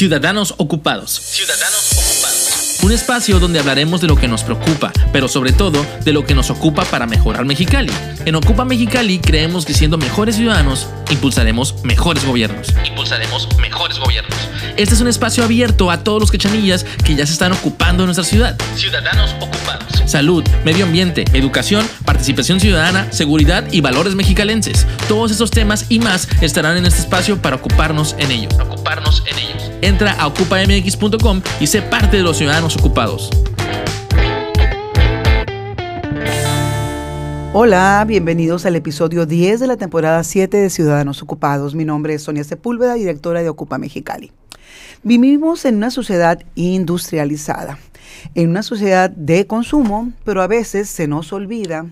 Ciudadanos Ocupados. Ciudadanos Ocupados. Un espacio donde hablaremos de lo que nos preocupa, pero sobre todo de lo que nos ocupa para mejorar Mexicali. En Ocupa Mexicali creemos que siendo mejores ciudadanos, impulsaremos mejores gobiernos. Impulsaremos mejores gobiernos. Este es un espacio abierto a todos los quechanillas que ya se están ocupando de nuestra ciudad. Ciudadanos ocupados. Salud, medio ambiente, educación, participación ciudadana, seguridad y valores mexicalenses. Todos esos temas y más estarán en este espacio para ocuparnos en ellos. Ocuparnos en ellos. Entra a ocupamx.com y sé parte de los ciudadanos ocupados. Hola, bienvenidos al episodio 10 de la temporada 7 de Ciudadanos Ocupados. Mi nombre es Sonia Sepúlveda, directora de Ocupa Mexicali. Vivimos en una sociedad industrializada, en una sociedad de consumo, pero a veces se nos olvida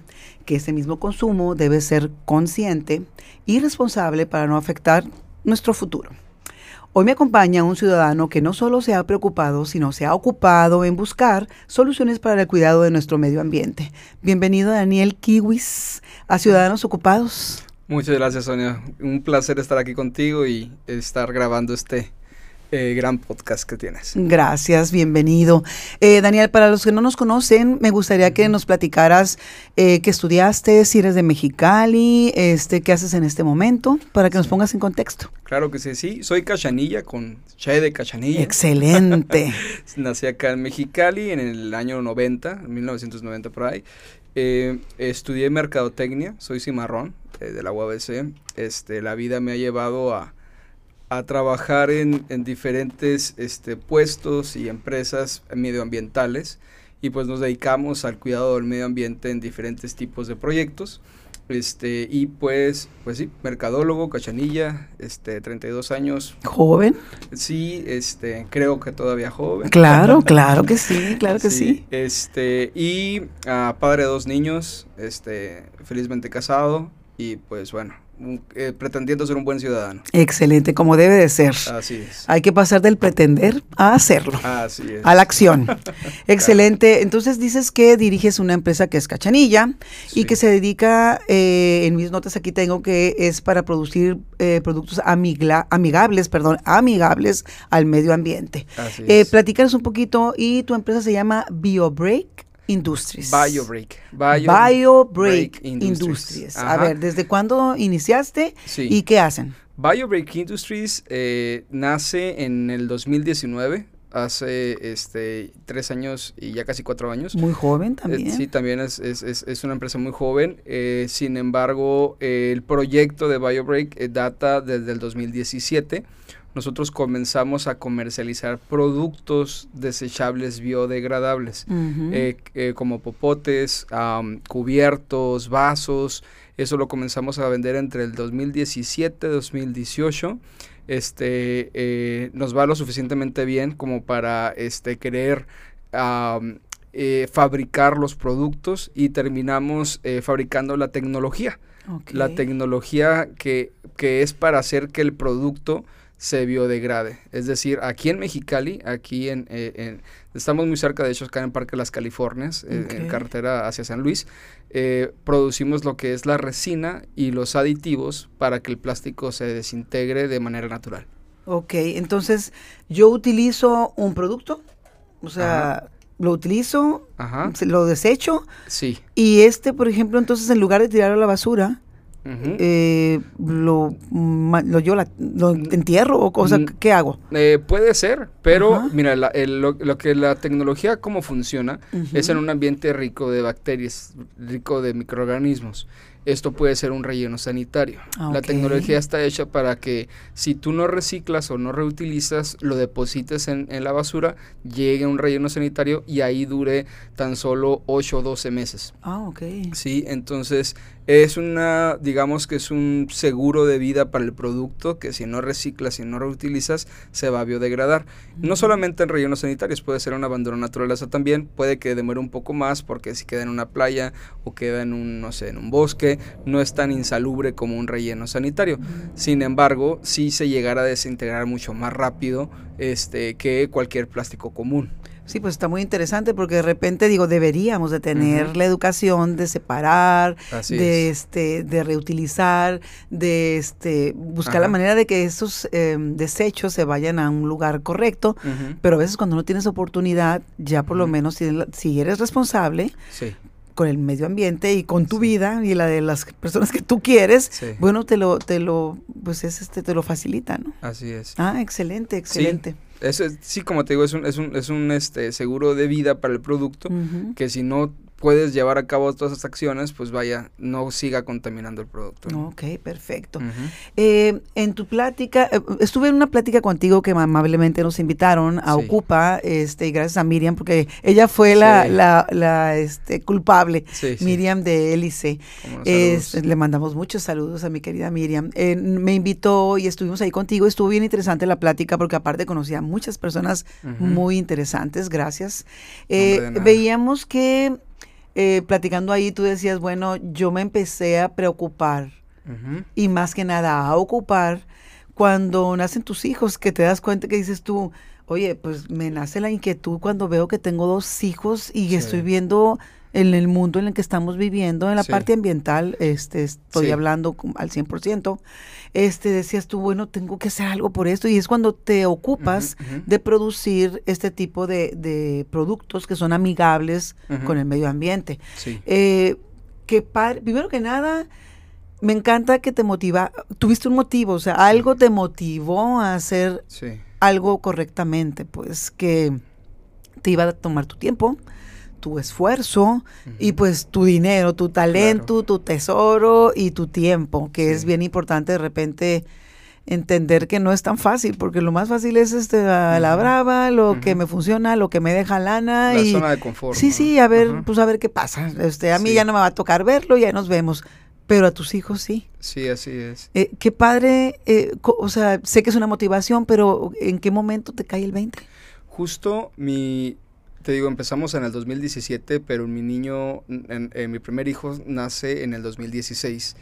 que ese mismo consumo debe ser consciente y responsable para no afectar nuestro futuro. Hoy me acompaña un ciudadano que no solo se ha preocupado, sino se ha ocupado en buscar soluciones para el cuidado de nuestro medio ambiente. Bienvenido Daniel Kiwis a Ciudadanos Ocupados. Muchas gracias Sonia, un placer estar aquí contigo y estar grabando este eh, gran podcast que tienes. Gracias, bienvenido. Eh, Daniel, para los que no nos conocen, me gustaría que nos platicaras eh, qué estudiaste, si eres de Mexicali, este, qué haces en este momento, para que nos pongas en contexto. Claro que sí, sí, soy cachanilla con Che de Cachanilla. Excelente. Nací acá en Mexicali en el año 90, 1990 por ahí. Eh, estudié mercadotecnia, soy cimarrón de la UABC. Este, la vida me ha llevado a a trabajar en, en diferentes este, puestos y empresas medioambientales y pues nos dedicamos al cuidado del medio ambiente en diferentes tipos de proyectos. Este, y pues, pues sí, mercadólogo, cachanilla, este, 32 años. ¿Joven? Sí, este, creo que todavía joven. Claro, claro que sí, claro que sí. Este, y uh, padre de dos niños, este, felizmente casado, y pues bueno, eh, pretendiendo ser un buen ciudadano. Excelente, como debe de ser. Así es. Hay que pasar del pretender a hacerlo. Así es. A la acción. Excelente. Entonces dices que diriges una empresa que es Cachanilla y que se dedica, eh, en mis notas aquí tengo que es para producir eh, productos amigables, perdón, amigables al medio ambiente. Así es. platícanos un poquito y tu empresa se llama BioBreak. Industries. BioBreak. BioBreak Industries. A ver, ¿desde cuándo iniciaste y qué hacen? BioBreak Industries eh, nace en el 2019 hace este tres años y ya casi cuatro años. Muy joven también. Eh, sí, también es, es, es, una empresa muy joven. Eh, sin embargo, el proyecto de BioBreak data desde el 2017 nosotros comenzamos a comercializar productos desechables biodegradables, eh, eh, como popotes, cubiertos, vasos. Eso lo comenzamos a vender entre el 2017 y 2018. Este, eh, nos va lo suficientemente bien como para este, querer fabricar los productos y terminamos fabricando la tecnología. La tecnología que, que es para hacer que el producto se biodegrade. Es decir, aquí en Mexicali, aquí en, eh, estamos muy cerca, de hecho, acá en Parque Las Californias, en carretera hacia San Luis, eh, producimos lo que es la resina y los aditivos para que el plástico se desintegre de manera natural. Ok, entonces yo utilizo un producto, o sea, lo utilizo, lo desecho. Sí. Y este, por ejemplo, entonces en lugar de tirarlo a la basura, eh, lo, lo, yo lo entierro o cosa, ¿qué hago? Eh, puede ser, pero mira, lo, que la tecnología cómo funciona es en un ambiente rico de bacterias, rico de microorganismos esto puede ser un relleno sanitario. Ah, la tecnología está hecha para que si tú no reciclas o no reutilizas, lo deposites en, la basura, llegue a un relleno sanitario y ahí dure tan solo 8 o 12 meses. Ah, ok. Sí, entonces es una, digamos que es un seguro de vida para el producto que si no reciclas, y no reutilizas, se va a biodegradar. No solamente en rellenos sanitarios, puede ser un abandono naturaleza también, puede que demore un poco más porque si queda en una playa o queda en un, no sé, en un bosque, no es tan insalubre como un relleno sanitario. Sin embargo, sí se llegará a desintegrar mucho más rápido este, que cualquier plástico común. Sí, pues está muy interesante porque de repente digo, deberíamos de tener la educación de separar, de este, de reutilizar, de este, buscar la manera de que esos em, desechos se vayan a un lugar correcto, pero a veces cuando no tienes oportunidad, ya por lo menos si, eres responsable, con el medio ambiente y con tu vida y la de las personas que tú quieres, bueno, te lo, te lo, pues es este, te lo facilita, ¿no? Así es. Ah, excelente, excelente. Eso sí, como te digo, es un, es un, es un este, seguro de vida para el producto, que si no puedes llevar a cabo todas esas acciones, pues vaya, no siga contaminando el producto. Ok, perfecto. Eh, en tu plática, eh, estuve en una plática contigo que amablemente nos invitaron a Ocupa, este, y gracias a Miriam, porque ella fue la, la, la este, culpable, Miriam de Hélice. le mandamos muchos saludos a mi querida Miriam. Eh, me invitó y estuvimos ahí contigo, estuvo bien interesante la plática, porque aparte conocía a muchas personas muy interesantes, gracias. veíamos que eh, platicando ahí, tú decías, bueno, yo me empecé a preocupar y más que nada a ocupar cuando nacen tus hijos, que te das cuenta que dices tú, oye, pues me nace la inquietud cuando veo que tengo dos hijos y estoy viendo en el mundo en el que estamos viviendo, en la parte ambiental, este, estoy hablando al 100%, este, decías tú, bueno, tengo que hacer algo por esto, y es cuando te ocupas de producir este tipo de, productos que son amigables con el medio ambiente. Eh, que primero que nada, me encanta que te motiva, tuviste un motivo, o sea, algo te motivó a hacer algo correctamente, pues que te iba a tomar tu tiempo, tu esfuerzo y pues tu dinero, tu talento, tu tesoro y tu tiempo, que es bien importante de repente entender que no es tan fácil, porque lo más fácil es este la brava, lo que me funciona, lo que me deja lana la y zona de confort. Sí, sí, a ver, pues a ver qué pasa. Este, a mí ya no me va a tocar verlo, ya nos vemos. Pero a tus hijos sí. Sí, así es. Eh, qué padre, eh, o sea, sé que es una motivación, pero ¿en qué momento te cae el 20? Justo mi, te digo, empezamos en el 2017, pero mi niño, en, mi primer hijo nace en el 2016.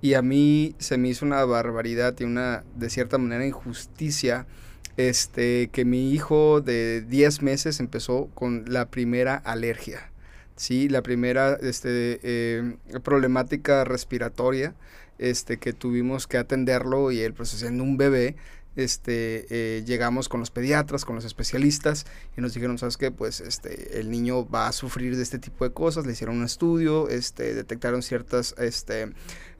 Y a mí se me hizo una barbaridad y una, de cierta manera, injusticia este, que mi hijo de 10 meses empezó con la primera alergia. Sí, la primera este, eh, problemática respiratoria este, que tuvimos que atenderlo y él, pues siendo un bebé, este, eh, llegamos con los pediatras, con los especialistas y nos dijeron, ¿sabes qué? Pues este, el niño va a sufrir de este tipo de cosas, le hicieron un estudio, este, detectaron ciertas este,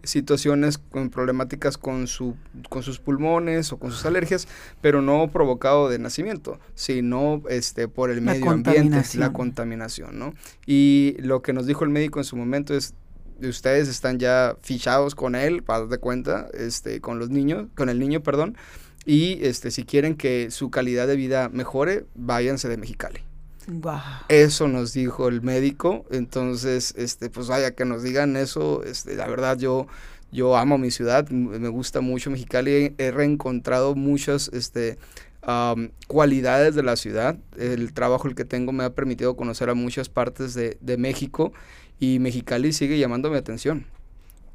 situaciones con problemáticas con, su, con sus pulmones o con sus alergias, pero no provocado de nacimiento, sino este, por el medio ambiente, la contaminación, ¿no? Y lo que nos dijo el médico en su momento es, ustedes están ya fichados con él, para de cuenta, este, con los niños, con el niño, perdón, y este, si quieren que su calidad de vida mejore, váyanse de Mexicali. Eso nos dijo el médico, entonces, este, pues vaya que nos digan eso, este, la verdad yo, yo amo mi ciudad, me gusta mucho Mexicali, he reencontrado muchas, este, cualidades de la ciudad, el trabajo el que tengo me ha permitido conocer a muchas partes de, de México. Y Mexicali sigue llamando mi atención.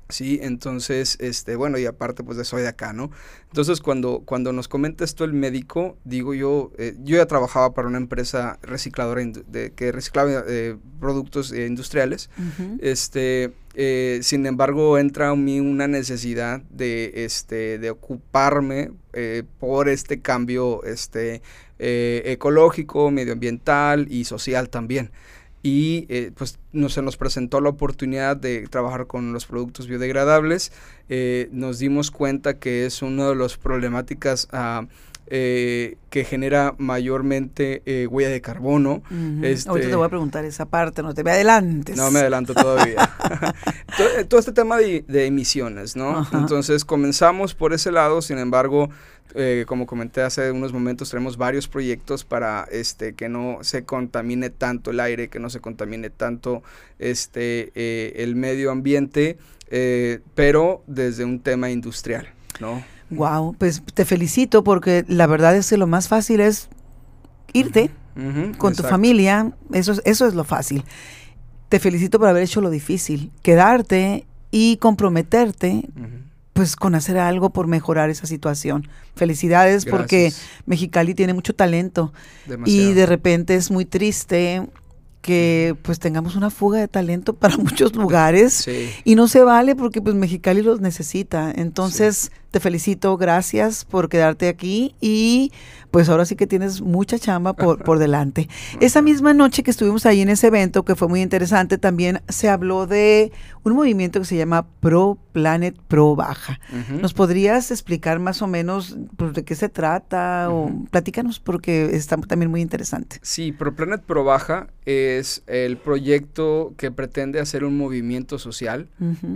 Sí, entonces, este, bueno, y aparte pues de soy de acá, ¿no? Entonces cuando, cuando nos comenta esto el médico, digo yo, eh, yo ya trabajaba para una empresa recicladora de, que reciclaba eh, productos eh, industriales, este, sin embargo entra a mí una necesidad de, este, de ocuparme por este cambio, este, ecológico, medioambiental y social también y eh, pues no, se nos presentó la oportunidad de trabajar con los productos biodegradables. Eh, nos dimos cuenta que es una de las problemáticas ah, eh, que genera mayormente huella de carbono. Este Ahorita te voy a preguntar esa parte, no te me adelantes. No me adelanto todavía. todo, este tema de, emisiones, ¿no? Entonces comenzamos por ese lado, sin embargo, eh, como comenté hace unos momentos, tenemos varios proyectos para este, que no se contamine tanto el aire, que no se contamine tanto este, eh, el medio ambiente, eh, pero desde un tema industrial, ¿no? Wow, pues te felicito porque la verdad es que lo más fácil es irte con tu familia, eso es, eso es lo fácil. Te felicito por haber hecho lo difícil, quedarte y comprometerte pues con hacer algo por mejorar esa situación. Felicidades porque Mexicali tiene mucho talento y de repente es muy triste que pues tengamos una fuga de talento para muchos lugares y no se vale porque pues Mexicali los necesita. Entonces te felicito, gracias por quedarte aquí y pues ahora sí que tienes mucha chamba por, por delante. Esa misma noche que estuvimos ahí en ese evento, que fue muy interesante, también se habló de un movimiento que se llama Pro Planet Pro Baja. ¿Nos podrías explicar más o menos pues, de qué se trata? o platícanos porque está también muy interesante. Sí, Pro Planet Pro Baja es el proyecto que pretende hacer un movimiento social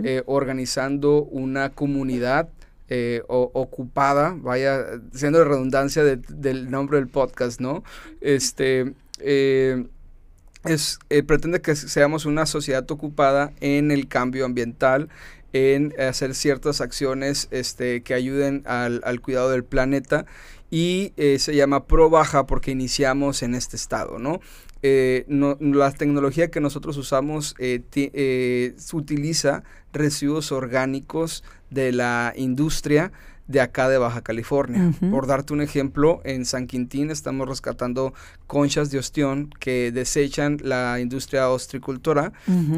eh, organizando una comunidad eh, ocupada, vaya, siendo de redundancia del nombre del podcast, ¿no? Este, eh, es, pretende que seamos una sociedad ocupada en el cambio ambiental, en hacer ciertas acciones este, que ayuden al cuidado del planeta y se llama Pro Baja porque iniciamos en este estado, ¿no? Eh, no, la tecnología que nosotros usamos eh, eh, utiliza residuos orgánicos de la industria de acá de Baja California. Por darte un ejemplo, en San Quintín estamos rescatando conchas de ostión que desechan la industria ostricultora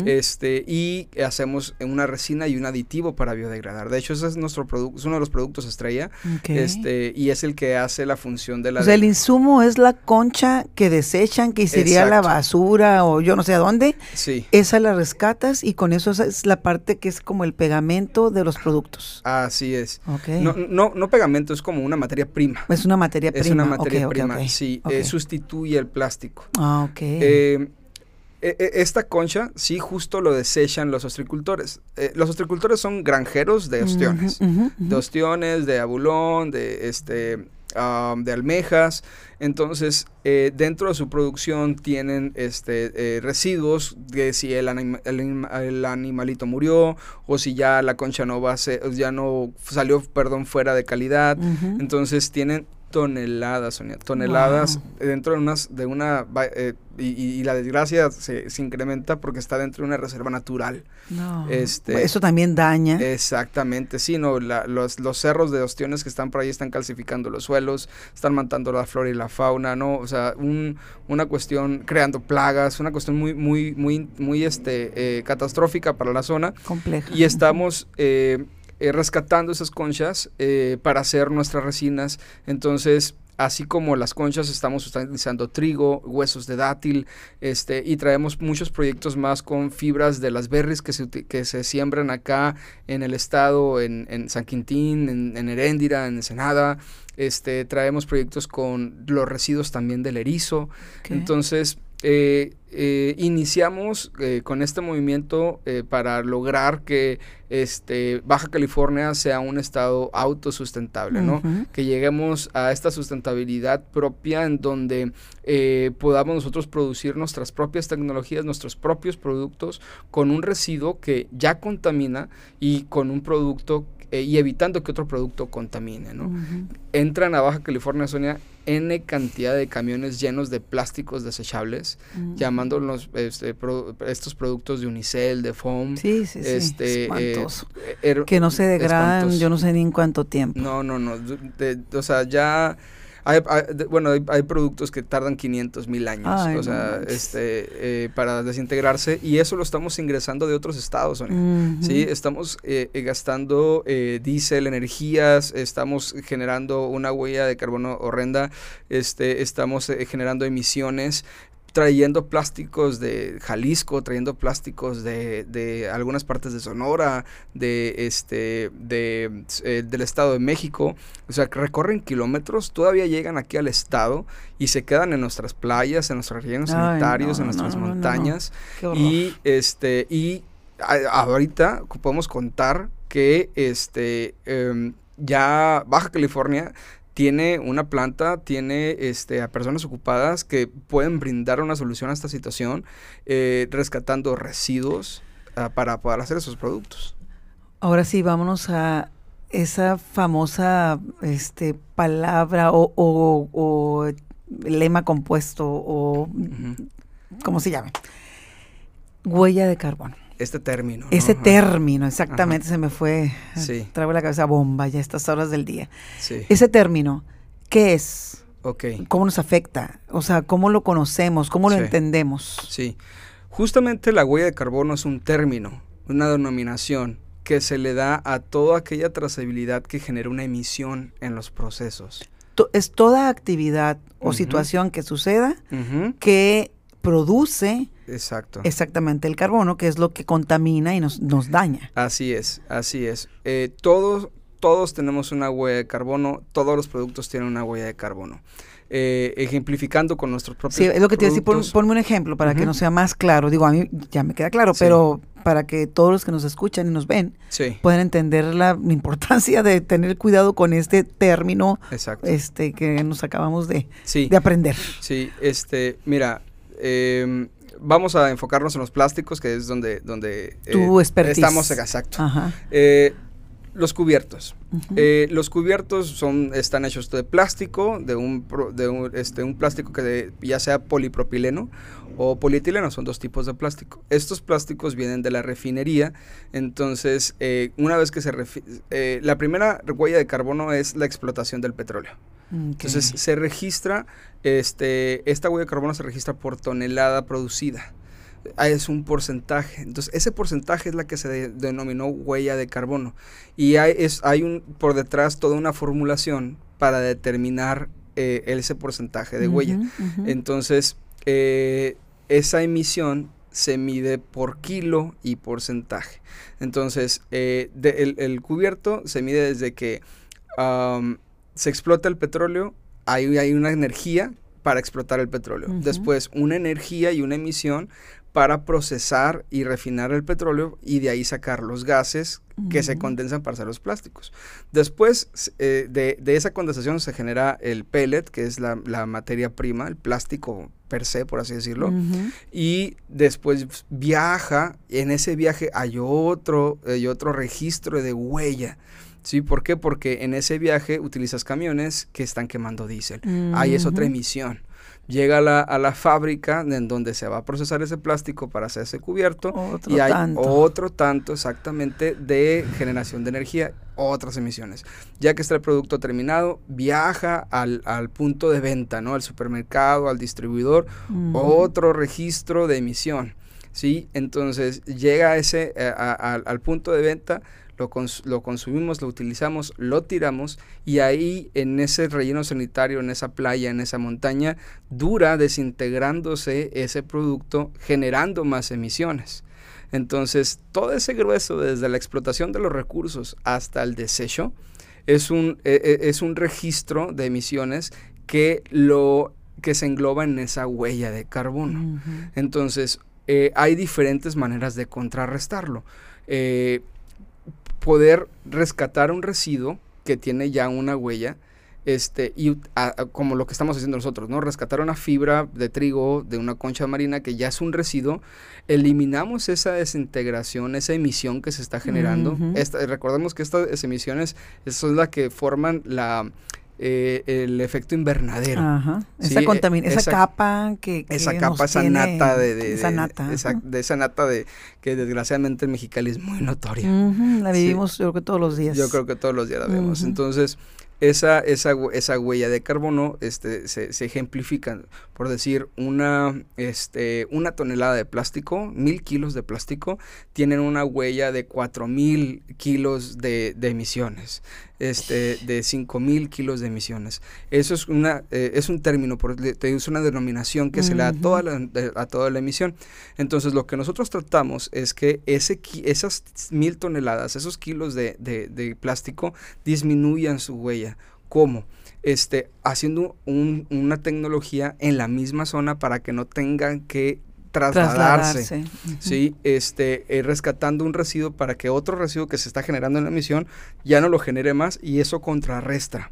este, y hacemos una resina y un aditivo para biodegradar. De hecho, ese es nuestro producto, es uno de los productos estrella este, y es el que hace la función de la... O sea, el insumo es la concha que desechan, que sería la basura o yo no sé a dónde. Sí. Esa la rescatas y con eso es la parte que es como el pegamento de los productos. Así es. Okay no, no pegamento, es como una materia prima. Es una materia prima. Es una materia prima, sí. Eh, sustituye el plástico. Ah, ok. Eh, e, e, esta concha, sí, justo lo desechan los ostricultores. Eh, los ostricultores son granjeros de ostiones. De ostiones, de abulón, de este de almejas. Entonces, eh, dentro de su producción tienen este, eh, residuos de si el, el, animalito murió o si ya la concha no va a ser, ya no salió, perdón, fuera de calidad. Entonces, tienen toneladas, Sonia, toneladas dentro de, unas, de una... Eh, y, la desgracia se, incrementa porque está dentro de una reserva natural. No. Este, Eso también daña. Exactamente, sí, no, los, los cerros de ostiones que están por ahí están calcificando los suelos, están matando la flora y la fauna, ¿no? O sea, un, una cuestión creando plagas, una cuestión muy, muy, muy, muy este, eh, catastrófica para la zona. Compleja. Y estamos... Eh, eh, rescatando esas conchas eh, para hacer nuestras resinas. Entonces, así como las conchas estamos utilizando trigo, huesos de dátil, este, y traemos muchos proyectos más con fibras de las berries que se, que se siembran acá en el estado, en, en San Quintín, en, en Heréndira, en Ensenada. Este, traemos proyectos con los residuos también del erizo. Entonces, eh, eh, iniciamos eh, con este movimiento para lograr que este, Baja California sea un estado autosustentable, ¿no? Que lleguemos a esta sustentabilidad propia en donde podamos nosotros producir nuestras propias tecnologías, nuestros propios productos con un residuo que ya contamina y con un producto y evitando que otro producto contamine, ¿no? Entran a Baja California, Sonia, N cantidad de camiones llenos de plásticos desechables, mm. llamándolos este, estos productos de unicel, de foam. Sí, sí, este, eh, er, que no se degradan, yo no sé ni en cuánto tiempo. No, no, no. o sea, ya hay, bueno, hay, productos que tardan 500 mil años, o sea, este, eh, para desintegrarse y eso lo estamos ingresando de otros estados, ¿sí? Estamos eh, eh, gastando diésel, energías, estamos generando una huella de carbono horrenda, este, estamos generando emisiones trayendo plásticos de Jalisco, trayendo plásticos de, de algunas partes de Sonora, de este, de, eh, del Estado de México, o sea, que recorren kilómetros, todavía llegan aquí al Estado y se quedan en nuestras playas, en nuestros rellenos sanitarios, en nuestras montañas, y este, y ahorita podemos contar que este, em, ya Baja California tiene una planta, tiene este, a personas ocupadas que pueden brindar una solución a esta situación, eh, rescatando residuos ah, para poder hacer esos productos. Ahora sí, vámonos a esa famosa este, palabra o, lema compuesto o, ¿cómo se llama? Huella de carbono. Este término. Ese término, exactamente, se me fue. Sí. Traigo la cabeza bomba ya a estas horas del día. Sí. Ese término, ¿qué es? Ok. ¿Cómo nos afecta? O sea, ¿cómo lo conocemos? ¿Cómo lo entendemos? Sí. Justamente la huella de carbono es un término, una denominación que se le da a toda aquella trazabilidad que genera una emisión en los procesos. es toda actividad o situación que suceda que produce Exacto. exactamente el carbono, que es lo que contamina y nos, nos daña. Así es, así es. Eh, todos, todos tenemos una huella de carbono, todos los productos tienen una huella de carbono. Eh, ejemplifificando con nuestros propios Sí, es lo que te decía, ponme un ejemplo para que nos sea más claro. Digo, a mí ya me queda claro, pero para que todos los que nos escuchan y nos ven puedan entender la, importancia de tener cuidado con este término este que nos acabamos de, de aprender. Sí, este, mira, eh, vamos a enfocarnos en los plásticos, que es donde, donde tu eh, estamos, exacto. Eh, los cubiertos. Eh, los cubiertos son, están hechos de plástico, de un, de un, este, un plástico que ya sea polipropileno o polietileno, son dos tipos de plástico. Estos plásticos vienen de la refinería, entonces una vez que se... la primera huella de carbono es la explotación del petróleo. Entonces se registra, este, esta huella de carbono se registra por tonelada producida. Ah, es un porcentaje. Entonces, ese porcentaje es la que se denominó huella de carbono. Y hay, es, hay un, por detrás toda una formulación para determinar eh, ese porcentaje de huella. Entonces, eh, esa emisión se mide por kilo y porcentaje. Entonces, eh, el, cubierto se mide desde que se explota el petróleo, hay, hay una energía para explotar el petróleo. Después, una energía y una emisión para procesar y refinar el petróleo y de ahí sacar los gases que se condensan para hacer los plásticos. Después eh, de, esa condensación se genera el pellet, que es la, materia prima, el plástico per se, por así decirlo, y después viaja, en ese viaje hay otro, hay otro registro de huella. ¿Sí? ¿Por qué? Porque en ese viaje utilizas camiones que están quemando diésel. Ahí es otra emisión llega a la, a la, fábrica en donde se va a procesar ese plástico para hacer ese cubierto y hay otro tanto exactamente de generación de energía, otras emisiones. Ya que está el producto terminado, viaja al, punto de venta, ¿no? Al supermercado, al distribuidor, otro registro de emisión. ¿sí? Entonces llega ese, eh, al punto de venta, lo, consumimos, lo utilizamos, lo tiramos y ahí en ese relleno sanitario, en esa playa, en esa montaña, dura desintegrándose ese producto, generando más emisiones. Entonces, todo ese grueso, desde la explotación de los recursos hasta el desecho, es un, e, e, es un registro de emisiones que, lo, que se engloba en esa huella de carbono. Entonces, eh, hay diferentes maneras de contrarrestarlo. Eh, poder rescatar un residuo que tiene ya una huella, este, y como lo que estamos haciendo nosotros, ¿no? Rescatar una fibra de trigo de una concha marina que ya es un residuo, eliminamos esa desintegración, esa emisión que se está generando. recordemos que estas emisiones son las que forman la, eh, el efecto invernadero. Ajá. Esa, esa, capa que, esa capa, esa nata de, esa nata, de esa nata de que desgraciadamente en Mexicali es muy notoria. La vivimos yo creo que todos los días. Yo creo que todos los días la vemos. Entonces, esa, esa, esa huella de carbono este, se, se ejemplifica, por decir, una, este, una tonelada de plástico, mil kilos de plástico, tienen una huella de cuatro mil kilos de, de emisiones este, de 5000 kilos de emisiones. Eso es, una, eh, es un término, es una denominación que se le da a toda, la, a toda la emisión. Entonces, lo que nosotros tratamos es que ese, esas mil toneladas, esos kilos de, de, plástico, disminuyan su huella. ¿Cómo? Este, haciendo una tecnología en la misma zona para que no tengan que trasladarse, ¿sí? Este, eh, rescatando un residuo para que otro residuo que se está generando en la emisión ya no lo genere más y eso contrarresta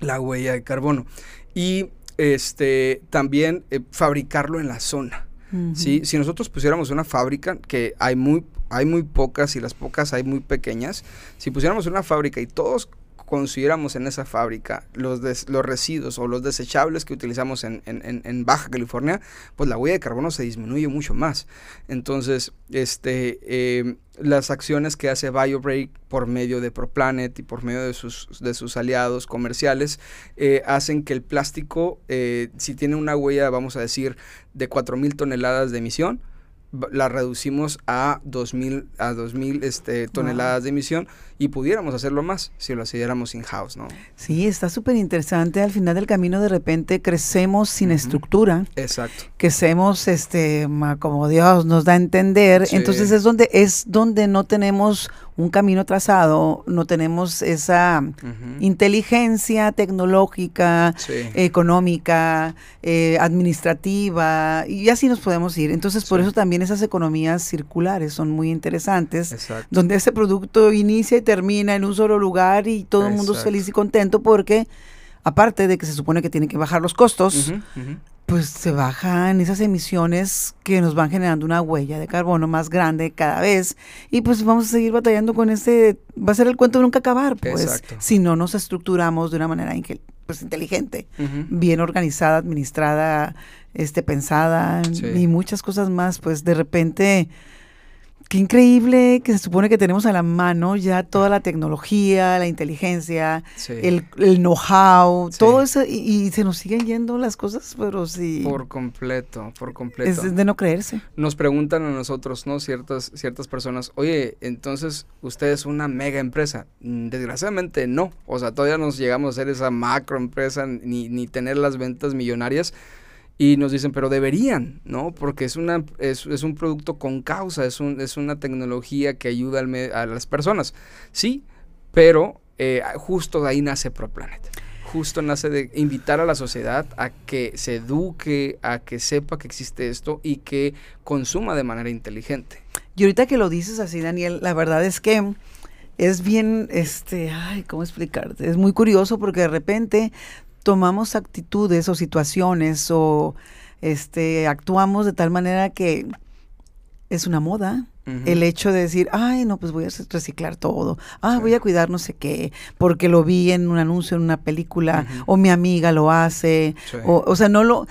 la huella de carbono. Y este, también eh, fabricarlo en la zona. ¿sí? Si nosotros pusiéramos una fábrica, que hay muy, hay muy pocas y las pocas hay muy pequeñas, si pusiéramos una fábrica y todos consideramos en esa fábrica los, los residuos o los desechables que utilizamos en, en, Baja California, pues la huella de carbono se disminuye mucho más. Entonces, este, eh, las acciones que hace BioBreak por medio de ProPlanet y por medio de sus, de sus aliados comerciales eh, hacen que el plástico, eh, si tiene una huella, vamos a decir, de 4.000 toneladas de emisión, la reducimos a 2.000 a 2000 este, toneladas de emisión y pudiéramos hacerlo más si lo hiciéramos in-house, ¿no? Sí, está súper interesante. Al final del camino de repente crecemos sin estructura. Exacto. Crecemos este, como Dios nos da a entender. Entonces es donde, es donde no tenemos un camino trazado, no tenemos esa inteligencia tecnológica, económica, eh, administrativa, y así nos podemos ir. Entonces, por eso también esas economías circulares son muy interesantes, donde ese producto inicia y termina en un solo lugar y todo el mundo es feliz y contento porque, aparte de que se supone que tienen que bajar los costos, pues se bajan esas emisiones que nos van generando una huella de carbono más grande cada vez. Y pues vamos a seguir batallando con este, va a ser el cuento de nunca acabar, pues. Si no nos estructuramos de una manera pues, inteligente, bien organizada, administrada, este, pensada y muchas cosas más, pues de repente Qué increíble que se supone que tenemos a la mano ya toda la tecnología, la inteligencia, el, know-how, todo eso, y, se nos siguen yendo las cosas, pero sí. Por completo, por completo. Es de no creerse. Nos preguntan a nosotros, ¿no? Ciertas, ciertas personas, oye, entonces usted es una mega empresa. Mm, desgraciadamente no. O sea, todavía nos llegamos a ser esa macro empresa ni, ni tener las ventas millonarias y nos dicen, pero deberían, ¿no? Porque es, una, es, es un producto con causa, es, un, es una tecnología que ayuda al a las personas. Sí, pero eh, justo de ahí nace ProPlanet. Justo nace de invitar a la sociedad a que se eduque, a que sepa que existe esto y que consuma de manera inteligente. Y ahorita que lo dices así, Daniel, la verdad es que es bien, este, ay, ¿cómo explicarte? Es muy curioso porque de repente tomamos actitudes o situaciones o este actuamos de tal manera que es una moda. El hecho de decir, ay, no, pues voy a reciclar todo, ah, voy a cuidar no sé qué, porque lo vi en un anuncio, en una película, o mi amiga lo hace, o, o sea, no lo,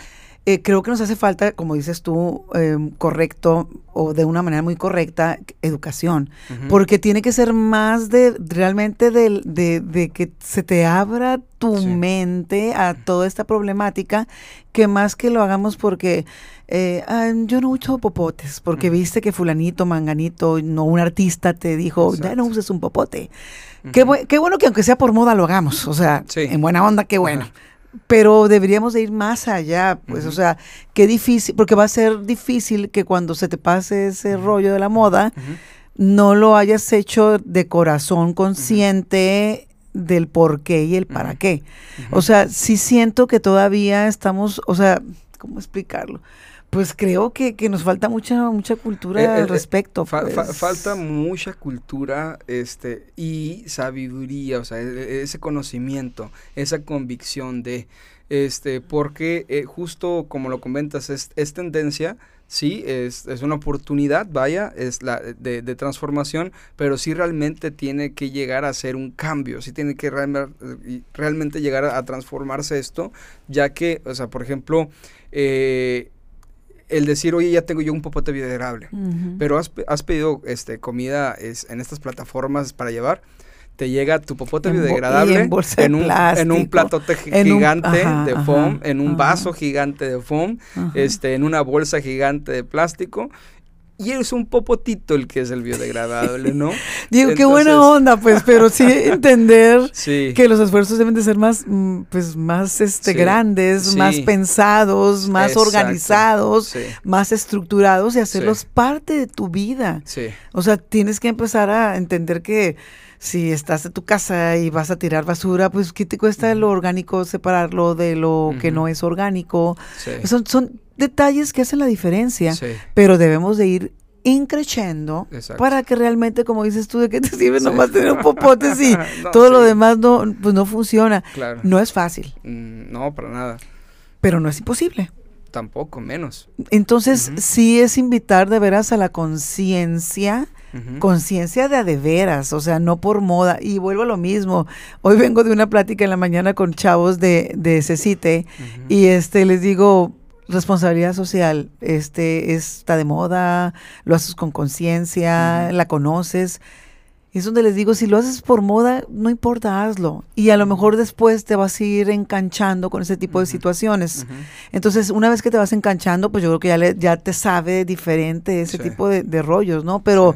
eh, creo que nos hace falta, como dices tú, em, correcto o de una manera muy correcta, educación, porque tiene que ser más de realmente de, de, que se te abra tu mente a toda esta problemática, que más que lo hagamos porque eh, ah, yo no uso popotes, porque viste que fulanito, manganito, no un artista te dijo, ya no uses un popote. qué, qué, bueno que aunque sea por moda lo hagamos, o sea, en buena onda, qué bueno pero deberíamos de ir más allá, pues, o sea, qué difícil, porque va a ser difícil que cuando se te pase ese rollo de la moda, no lo hayas hecho de corazón consciente del por qué y el para qué. O sea, sí siento que todavía estamos, o sea, ¿cómo explicarlo? Pues creo que, nos falta mucha mucha cultura eh, al eh, respecto. Pues. falta mucha cultura este y sabiduría, o sea, e, e, ese conocimiento, esa convicción de este porque eh, justo como lo comentas es, es tendencia sí, es, es, una oportunidad, vaya, es la de, de, transformación, pero sí realmente tiene que llegar a ser un cambio, sí tiene que realmente llegar a, transformarse esto, ya que, o sea, por ejemplo, eh, el decir, oye, ya tengo yo un popote biodegradable, pero has, has, pedido este, comida es, en estas plataformas para llevar, te llega tu popote biodegradable en, un, en un platote gigante de foam, en un vaso gigante de foam, este, en una bolsa gigante de plástico y es un popotito el que es el biodegradable, ¿no? Digo, qué buena onda, pues, pero sí entender que los esfuerzos deben de ser más, mm, pues, más este, grandes, más pensados, más organizados, más estructurados y hacerlos parte de tu vida. O sea, tienes que empezar a entender que si estás en tu casa y vas a tirar basura, pues ¿qué te cuesta lo orgánico separarlo de lo que no es orgánico? Son, son detalles que hacen la diferencia, pero debemos de ir increciendo para que realmente, como dices tú, de qué te sirve nomás tener un popote si todo lo demás no, pues no funciona. No es fácil. Mm, no, para nada. Pero no es imposible. Tampoco, menos. Entonces, sí es invitar de veras a la conciencia conciencia de a de veras, o sea, no por moda. Y vuelvo a lo mismo. Hoy vengo de una plática en la mañana con chavos de, de CECITE y este les digo, responsabilidad social, este está de moda, lo haces con conciencia, la conoces. Es donde les digo, si lo haces por moda, no importa, hazlo. Y a lo mejor después te vas a ir enganchando con ese tipo de situaciones. Entonces, una vez que te vas enganchando, pues yo creo que ya, le, ya te sabe diferente ese tipo de, rollos, ¿no? Pero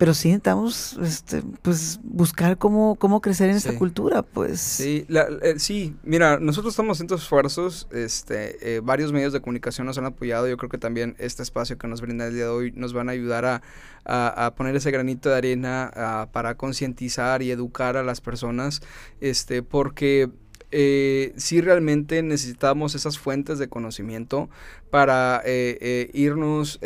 pero sí intentamos este, pues buscar cómo, cómo crecer en esta cultura pues. Sí eh, sí mira nosotros estamos haciendo esfuerzos este eh, varios medios de comunicación nos han apoyado yo creo que también este espacio que nos brinda el día de hoy nos van a ayudar a, a, poner ese granito de arena para concientizar y educar a las personas este porque eh, sí realmente necesitamos esas fuentes de conocimiento para eh, irnos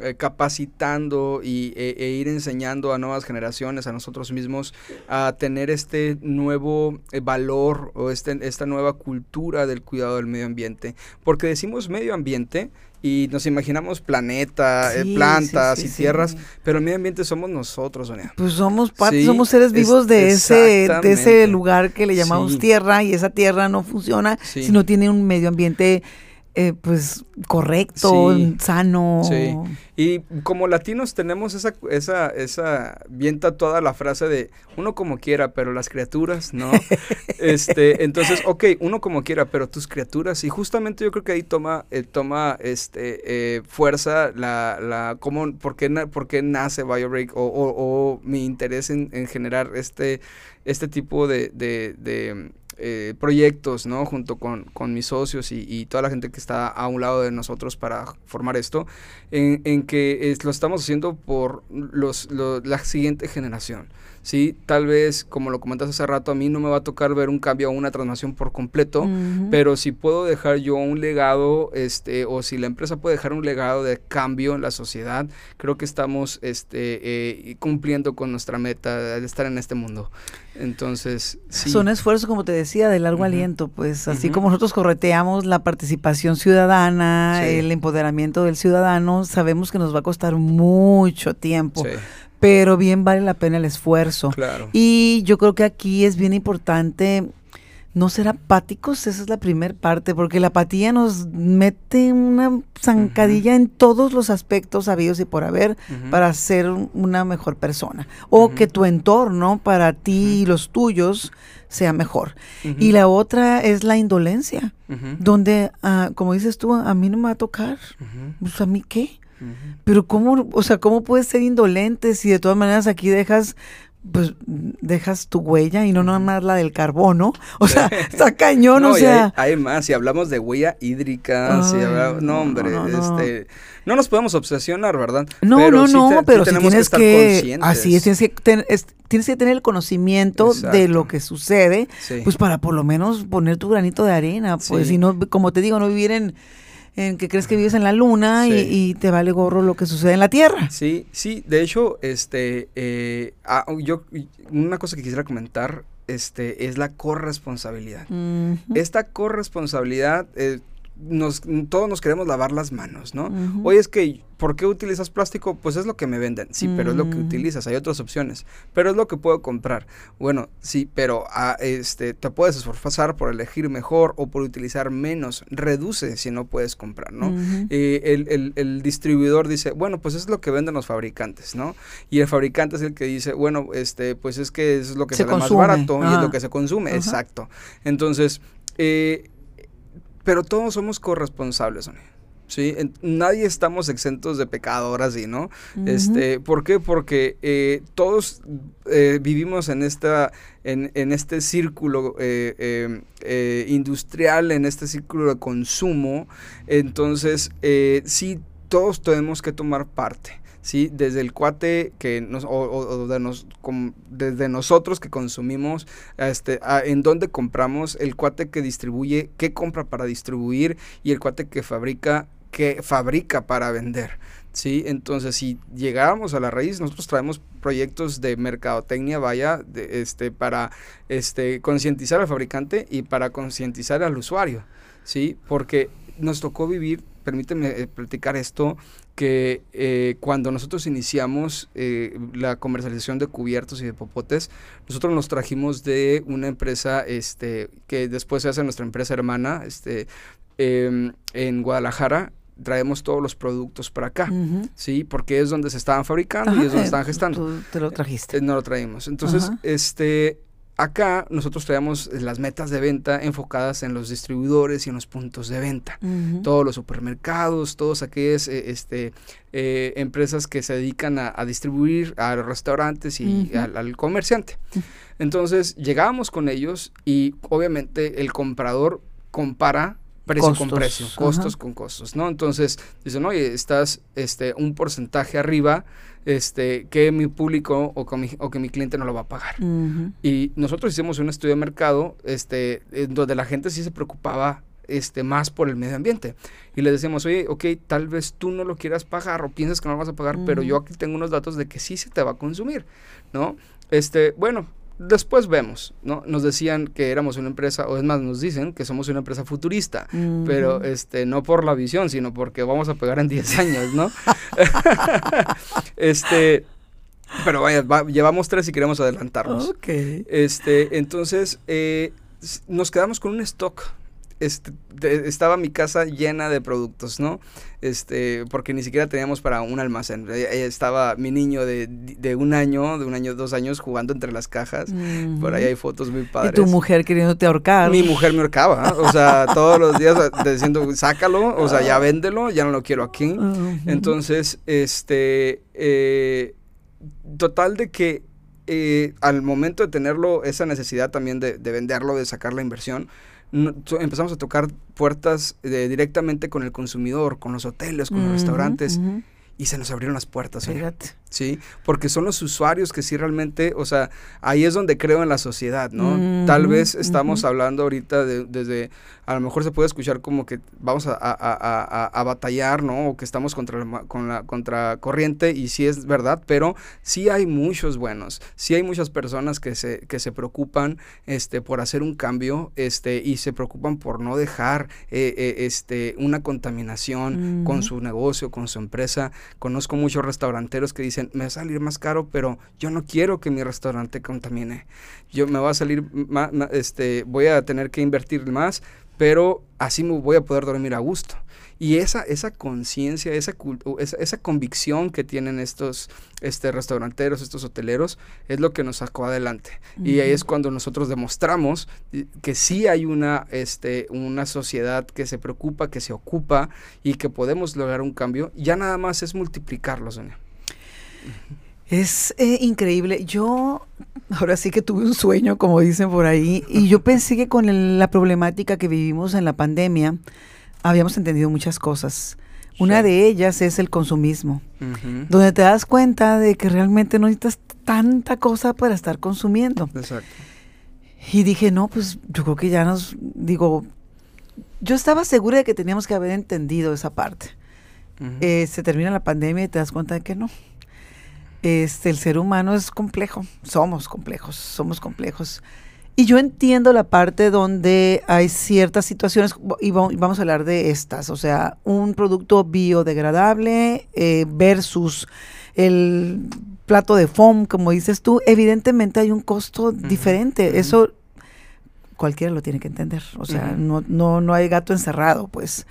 eh, capacitando y, e, e, ir enseñando a nuevas generaciones, a nosotros mismos, a tener este nuevo valor o este, esta nueva cultura del cuidado del medio ambiente. Porque decimos medio ambiente y nos imaginamos planeta, plantas y tierras, pero el medio ambiente somos nosotros, Sonia. Pues somos parte, somos seres vivos de ese, de ese lugar que le llamamos tierra y esa tierra no funciona si no tiene un medio ambiente eh, pues correcto, sano. Sí. Y como latinos tenemos esa, esa, esa, vienta toda la frase de uno como quiera, pero las criaturas, ¿no? este, entonces, ok, uno como quiera, pero tus criaturas. Y justamente yo creo que ahí toma, eh, toma este, eh, fuerza la, la, cómo, por qué, por qué nace BioBreak o, o, o, mi interés en, en generar este, este tipo de, de, de eh, proyectos, ¿no? Junto con, mis socios y, toda la gente que está a un lado de nosotros para formar esto, en, que lo estamos haciendo por los, la siguiente generación. ¿Sí? Tal vez, como lo comentaste hace rato, a mí no me va a tocar ver un cambio o una transformación por completo, pero si puedo dejar yo un legado, este, o si la empresa puede dejar un legado de cambio en la sociedad, creo que estamos este, eh, cumpliendo con nuestra meta de estar en este mundo. Entonces, sí. Son esfuerzos, como te decía, de largo aliento, pues así como nosotros correteamos la participación ciudadana, el empoderamiento del ciudadano, sabemos que nos va a costar mucho tiempo. Sí pero bien vale la pena el esfuerzo. Claro. Y yo creo que aquí es bien importante no ser apáticos, esa es la primera parte, porque la apatía nos mete una zancadilla en todos los aspectos habidos y por haber para ser una mejor persona. O que tu entorno para ti y los tuyos sea mejor. Y la otra es la indolencia, donde, ah, como dices tú, a mí no me va a tocar. Pues a mí qué. Pero cómo, o sea, cómo puedes ser indolente si de todas maneras aquí dejas pues dejas tu huella y no nada más la del carbono. O sea, está cañón, o sea. Hay, más, si hablamos de huella hídrica, si no, hombre, no, este, no nos podemos obsesionar, ¿verdad? No, no, no, pero si tienes que, así es, tienes que, tienes que tener el conocimiento de lo que sucede, pues para por lo menos poner tu granito de arena, pues, si no, como te digo, no vivir en en que crees que vives en la luna y, te vale gorro lo que sucede en la Tierra. Sí, sí, de hecho, este, eh, ah, yo, una cosa que quisiera comentar, este, es la corresponsabilidad. Esta corresponsabilidad, eh, nos, todos nos queremos lavar las manos, ¿no? Oye, es que, ¿por qué utilizas plástico? Pues es lo que me venden, sí, pero es lo que mm. utilizas, hay otras opciones, pero es lo que puedo comprar. Bueno, sí, pero ah, este, te puedes esforzar por elegir mejor o por utilizar menos, reduce si no puedes comprar, ¿no? el, el, distribuidor dice, bueno, pues es lo que venden los fabricantes, ¿no? Y el fabricante es el que dice, bueno, este, pues es que es lo que se sale más barato y es lo que se consume, exacto. Entonces, eh, pero todos somos corresponsables, Sonia. ¿sí? nadie estamos exentos de pecado, ahora sí, ¿no? este, ¿Por qué? Porque eh, todos eh, vivimos en, esta, en, en este círculo eh, industrial, en este círculo de consumo, entonces sí, todos tenemos que tomar parte. ¿Sí? Desde el cuate que nos, o, de nos, desde nosotros que consumimos, este, en dónde compramos, el cuate que distribuye, qué compra para distribuir y el cuate que fabrica, qué fabrica para vender. ¿sí? Entonces, si llegáramos a la raíz, nosotros traemos proyectos de mercadotecnia, vaya, este, para este, concientizar al fabricante y para concientizar al usuario, ¿sí? Porque nos tocó vivir, permíteme eh, platicar esto, que eh, cuando nosotros iniciamos eh, la comercialización de cubiertos y de popotes, nosotros nos trajimos de una empresa este, que después se hace nuestra empresa hermana este, em, en Guadalajara. Traemos todos los productos para acá, ¿sí? Porque es donde se estaban fabricando y es donde estaban gestando. Tú te lo trajiste. no lo traímos. Entonces, este, Acá nosotros traemos las metas de venta enfocadas en los distribuidores y en los puntos de venta. Todos los supermercados, todos aquellas eh, este, eh, empresas que se dedican a, distribuir a los restaurantes y al, comerciante. Entonces llegábamos con ellos y obviamente el comprador compara precio con precio, costos con costos, ¿no? Entonces dicen, oye, estás este, un porcentaje arriba este, que mi público o, que mi cliente no lo va a pagar. Y nosotros hicimos un estudio de mercado este, donde la gente sí se preocupaba este, más por el medio ambiente. Y le decíamos, oye, ok, tal vez tú no lo quieras pagar o piensas que no lo vas a pagar, pero yo aquí tengo unos datos de que sí se te va a consumir, ¿no? Este, bueno, Después vemos, ¿no? Nos decían que éramos una empresa, o es más, nos dicen que somos una empresa futurista, pero este, no por la visión, sino porque vamos a pegar en 10 años, ¿no? este, pero vaya, llevamos tres y queremos adelantarnos. Ok. Este, entonces, eh, nos quedamos con un stock este, estaba mi casa llena de productos, ¿no? Este, porque ni siquiera teníamos para un almacén. Estaba mi niño de, un año, de un año, dos años, jugando entre las cajas. Por ahí hay fotos muy padres. Y tu mujer queriéndote ahorcar. Mi mujer me ahorcaba, o sea, todos los días diciendo, sácalo, o sea, ya véndelo, ya no lo quiero aquí. Entonces, este, eh, total de que eh, al momento de tenerlo, esa necesidad también de, de venderlo, de sacar la inversión, empezamos a tocar puertas eh, directamente con el consumidor, con los hoteles, con los restaurantes. Y se nos abrieron las puertas. Fíjate. Sí, porque son los usuarios que sí realmente, o sea, ahí es donde creo en la sociedad, ¿no? Tal vez estamos hablando ahorita de, desde, a lo mejor se puede escuchar como que vamos a, a, a, batallar, ¿no? O que estamos contra la, con la contracorriente y sí es verdad, pero sí hay muchos buenos, sí hay muchas personas que se, que se preocupan este, por hacer un cambio este, y se preocupan por no dejar eh, eh, este, una contaminación con su negocio, con su empresa. Conozco muchos restauranteros que dicen, me va a salir más caro, pero yo no quiero que mi restaurante contamine. Yo me va a salir, más, este, voy a tener que invertir más, pero así me voy a poder dormir a gusto. Y esa, esa conciencia, esa, esa, esa, convicción que tienen estos este, restauranteros, estos hoteleros, es lo que nos sacó adelante. Y ahí es cuando nosotros demostramos que sí hay una, este, una sociedad que se preocupa, que se ocupa y que podemos lograr un cambio. Ya nada más es multiplicarlo, Sonia. Es eh, increíble. Yo ahora sí que tuve un sueño, como dicen por ahí, y yo pensé que con la problemática que vivimos en la pandemia habíamos entendido muchas cosas. Una de ellas es el consumismo, donde te das cuenta de que realmente no necesitas tanta cosa para estar consumiendo. Exacto. Y dije, no, pues yo creo que ya nos, digo, yo estaba segura de que teníamos que haber entendido esa parte. Eh, se termina la pandemia y te das cuenta de que no este, el ser humano es complejo, somos complejos, somos complejos. Y yo entiendo la parte donde hay ciertas situaciones, y vamos a hablar de estas, o sea, un producto biodegradable eh, versus el plato de foam, como dices tú, evidentemente hay un costo diferente. Eso cualquiera lo tiene que entender. O sea, no, no, no hay gato encerrado, pues.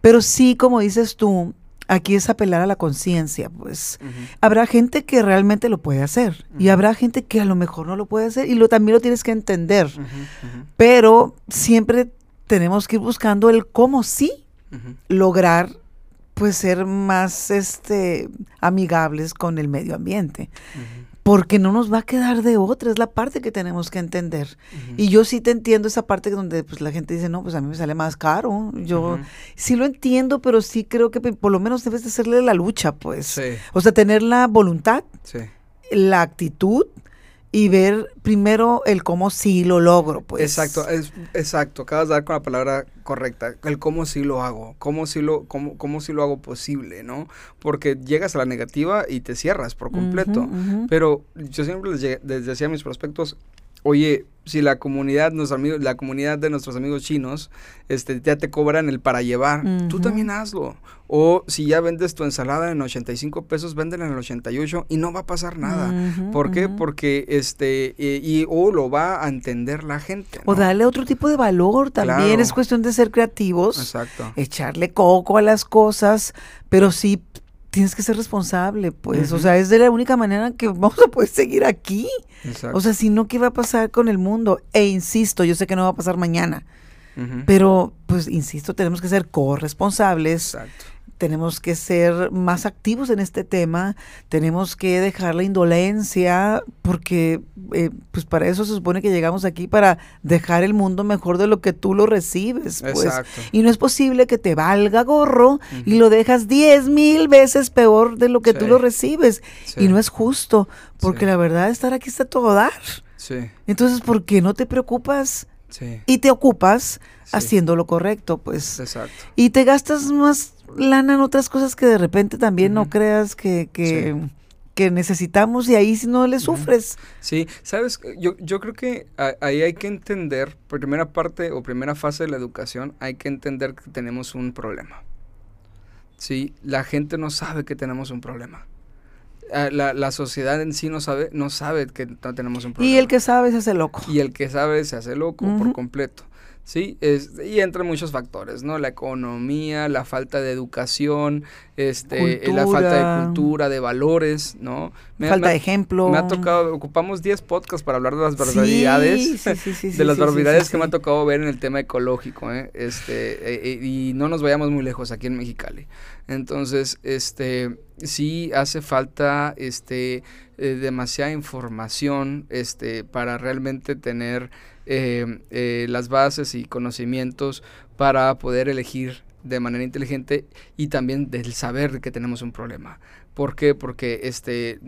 Pero sí, como dices tú, aquí es apelar a la conciencia, pues habrá gente que realmente lo puede hacer y habrá gente que a lo mejor no lo puede hacer y lo también lo tienes que entender. Pero siempre tenemos que ir buscando el cómo sí lograr pues ser más este amigables con el medio ambiente porque no nos va a quedar de otra, es la parte que tenemos que entender. Y yo sí te entiendo esa parte donde pues la gente dice, no, pues a mí me sale más caro. Yo sí lo entiendo, pero sí creo que por lo menos debes de hacerle la lucha, pues. O sea, tener la voluntad, la actitud y ver primero el cómo sí lo logro, pues. Exacto, es, exacto, acabas de dar con la palabra correcta, el cómo sí lo hago, cómo sí lo, cómo, cómo sí lo hago posible, ¿no? Porque llegas a la negativa y te cierras por completo, pero yo siempre les, decía a mis prospectos, oye, si la comunidad, amigos, la comunidad de nuestros amigos chinos, este, ya te cobran el para llevar, tú también hazlo. O si ya vendes tu ensalada en 85 pesos, véndela en el 88 y no va a pasar nada. ¿Por qué? Porque este, eh, y, o lo va a entender la gente. O darle otro tipo de valor también. Es cuestión de ser creativos. Exacto. Echarle coco a las cosas, pero sí tienes que ser responsable, pues. O sea, es de la única manera que vamos a poder seguir aquí. O sea, si no, ¿qué va a pasar con el mundo? E insisto, yo sé que no va a pasar mañana. Pero, pues, insisto, tenemos que ser corresponsables. Exacto tenemos que ser más activos en este tema, tenemos que dejar la indolencia, porque eh, pues para eso se supone que llegamos aquí para dejar el mundo mejor de lo que tú lo recibes. Pues. Y no es posible que te valga gorro y lo dejas diez mil veces peor de lo que tú lo recibes. Y no es justo, porque la verdad estar aquí está todo dar. Entonces, ¿por qué no te preocupas? Y te ocupas haciendo lo correcto, pues. Exacto. Y te gastas más lana en otras cosas que de repente también no creas que, que, necesitamos y ahí si no le sufres. Sí, sabes, yo, yo creo que ahí hay que entender, primera parte o primera fase de la educación, hay que entender que tenemos un problema. Sí, la gente no sabe que tenemos un problema. Ah, la, la, sociedad en sí no sabe, no sabe que no tenemos un problema. Y el que sabe se hace loco. Y el que sabe se hace loco por completo. Sí, es, y entran muchos factores, ¿no? La economía, la falta de educación, este, eh, la falta de cultura, de valores, ¿no? falta de ejemplo. Me ha tocado, ocupamos 10 podcasts para hablar de las barbaridades, de las barbaridades que me ha tocado ver en el tema ecológico, ¿eh? Este, eh, y no nos vayamos muy lejos aquí en Mexicali. Entonces, este, sí hace falta, este, demasiada información, este, para realmente tener eh, eh, las bases y conocimientos para poder elegir de manera inteligente y también del saber que tenemos un problema. ¿Por qué? Porque este